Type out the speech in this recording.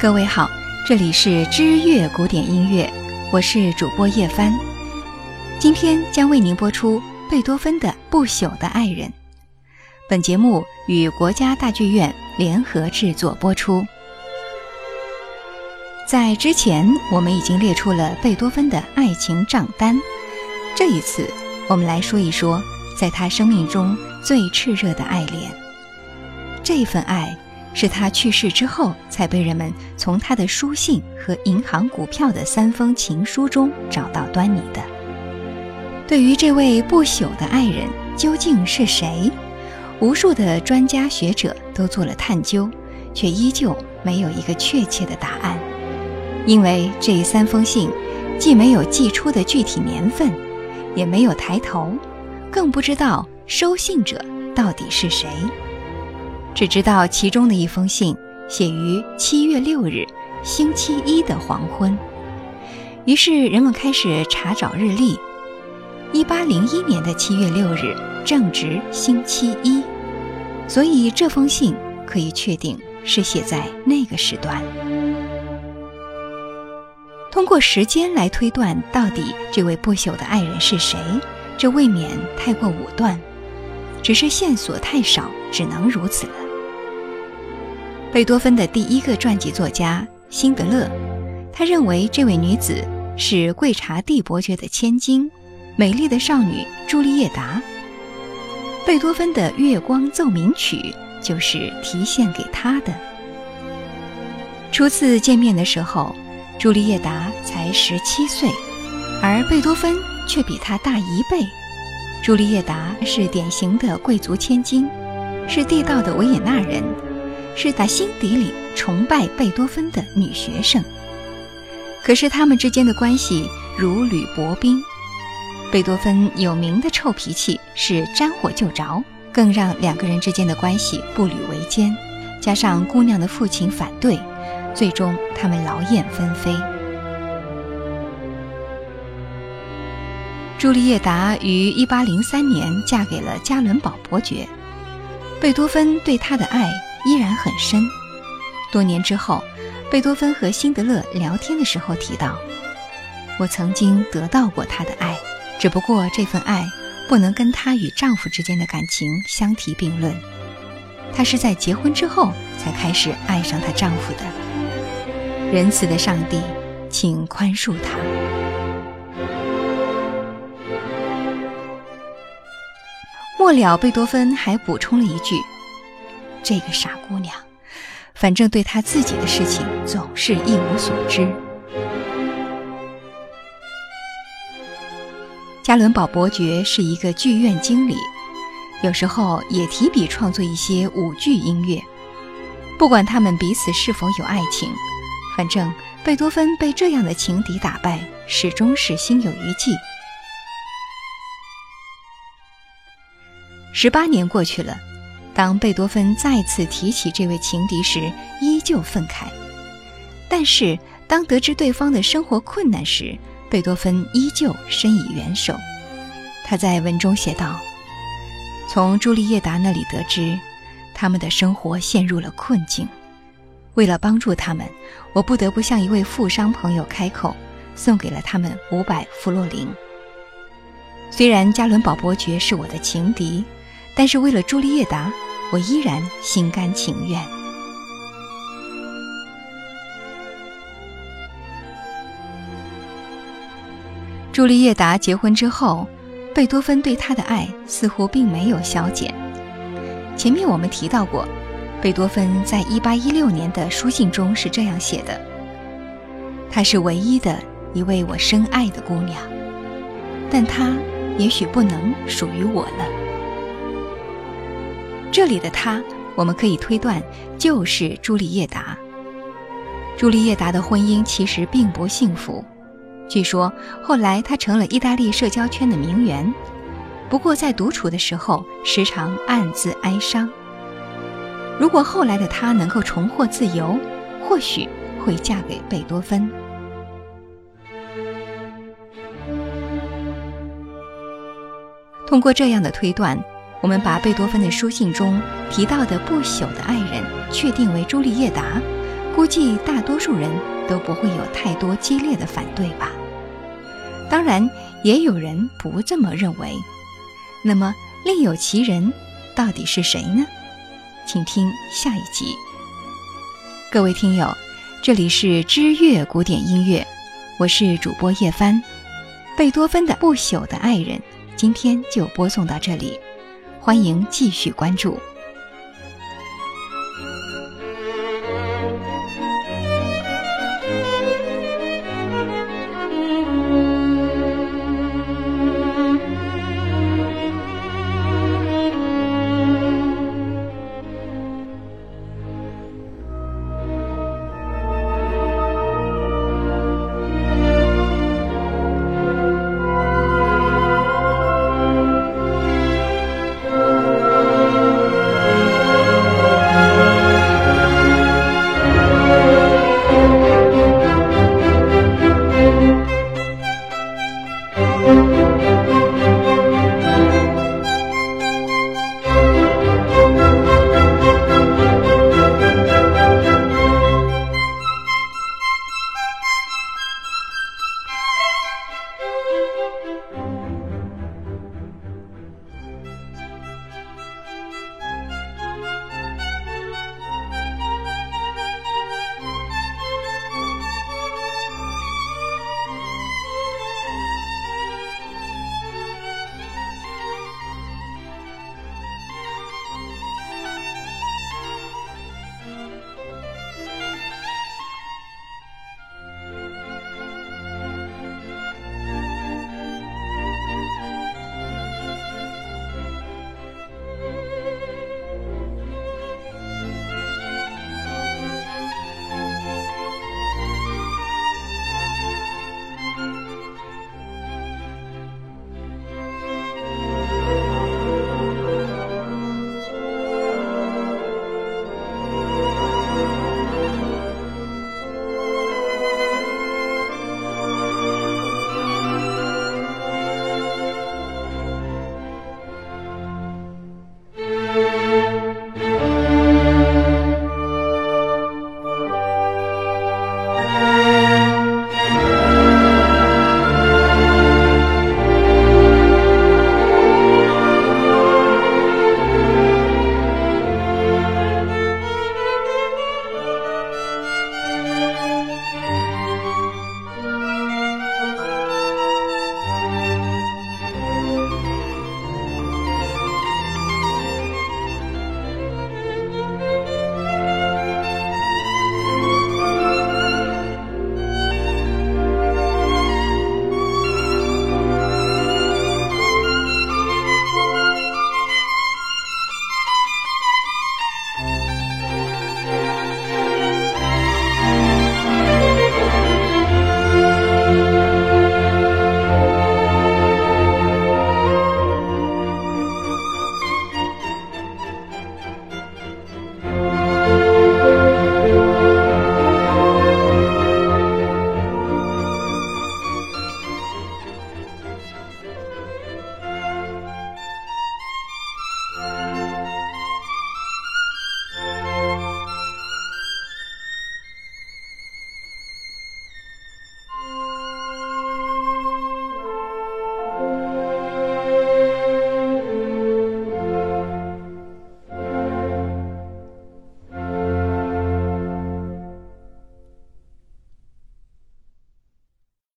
各位好，这里是知乐古典音乐，我是主播叶帆。今天将为您播出贝多芬的《不朽的爱人》。本节目与国家大剧院联合制作播出。在之前，我们已经列出了贝多芬的爱情账单，这一次，我们来说一说在他生命中最炽热的爱恋。这份爱。是他去世之后，才被人们从他的书信和银行股票的三封情书中找到端倪的。对于这位不朽的爱人究竟是谁，无数的专家学者都做了探究，却依旧没有一个确切的答案。因为这三封信，既没有寄出的具体年份，也没有抬头，更不知道收信者到底是谁。只知道其中的一封信写于七月六日，星期一的黄昏。于是人们开始查找日历，一八零一年的七月六日正值星期一，所以这封信可以确定是写在那个时段。通过时间来推断到底这位不朽的爱人是谁，这未免太过武断。只是线索太少，只能如此了。贝多芬的第一个传记作家辛德勒，他认为这位女子是贵察第伯爵的千金，美丽的少女朱丽叶达。贝多芬的《月光奏鸣曲》就是题献给她的。初次见面的时候，朱丽叶达才十七岁，而贝多芬却比她大一倍。朱丽叶达是典型的贵族千金，是地道的维也纳人，是打心底里崇拜贝多芬的女学生。可是他们之间的关系如履薄冰。贝多芬有名的臭脾气是沾火就着，更让两个人之间的关系步履维艰。加上姑娘的父亲反对，最终他们劳燕分飞。朱丽叶达于1803年嫁给了加伦堡伯爵，贝多芬对她的爱依然很深。多年之后，贝多芬和辛德勒聊天的时候提到：“我曾经得到过她的爱，只不过这份爱不能跟她与丈夫之间的感情相提并论。她是在结婚之后才开始爱上她丈夫的。仁慈的上帝，请宽恕她。”末了，贝多芬还补充了一句：“这个傻姑娘，反正对她自己的事情总是一无所知。”加伦堡伯爵是一个剧院经理，有时候也提笔创作一些舞剧音乐。不管他们彼此是否有爱情，反正贝多芬被这样的情敌打败，始终是心有余悸。十八年过去了，当贝多芬再次提起这位情敌时，依旧愤慨。但是，当得知对方的生活困难时，贝多芬依旧伸以援手。他在文中写道：“从朱丽叶达那里得知，他们的生活陷入了困境。为了帮助他们，我不得不向一位富商朋友开口，送给了他们五百弗洛林。虽然加伦堡伯爵是我的情敌。”但是为了朱丽叶达，我依然心甘情愿。朱丽叶达结婚之后，贝多芬对她的爱似乎并没有消减。前面我们提到过，贝多芬在一八一六年的书信中是这样写的：“她是唯一的一位我深爱的姑娘，但她也许不能属于我了。”这里的她，我们可以推断就是朱丽叶达。朱丽叶达的婚姻其实并不幸福，据说后来她成了意大利社交圈的名媛，不过在独处的时候时常暗自哀伤。如果后来的她能够重获自由，或许会嫁给贝多芬。通过这样的推断。我们把贝多芬的书信中提到的不朽的爱人确定为朱丽叶达，估计大多数人都不会有太多激烈的反对吧。当然，也有人不这么认为。那么，另有其人，到底是谁呢？请听下一集。各位听友，这里是知乐古典音乐，我是主播叶帆。贝多芬的《不朽的爱人》，今天就播送到这里，欢迎继续关注。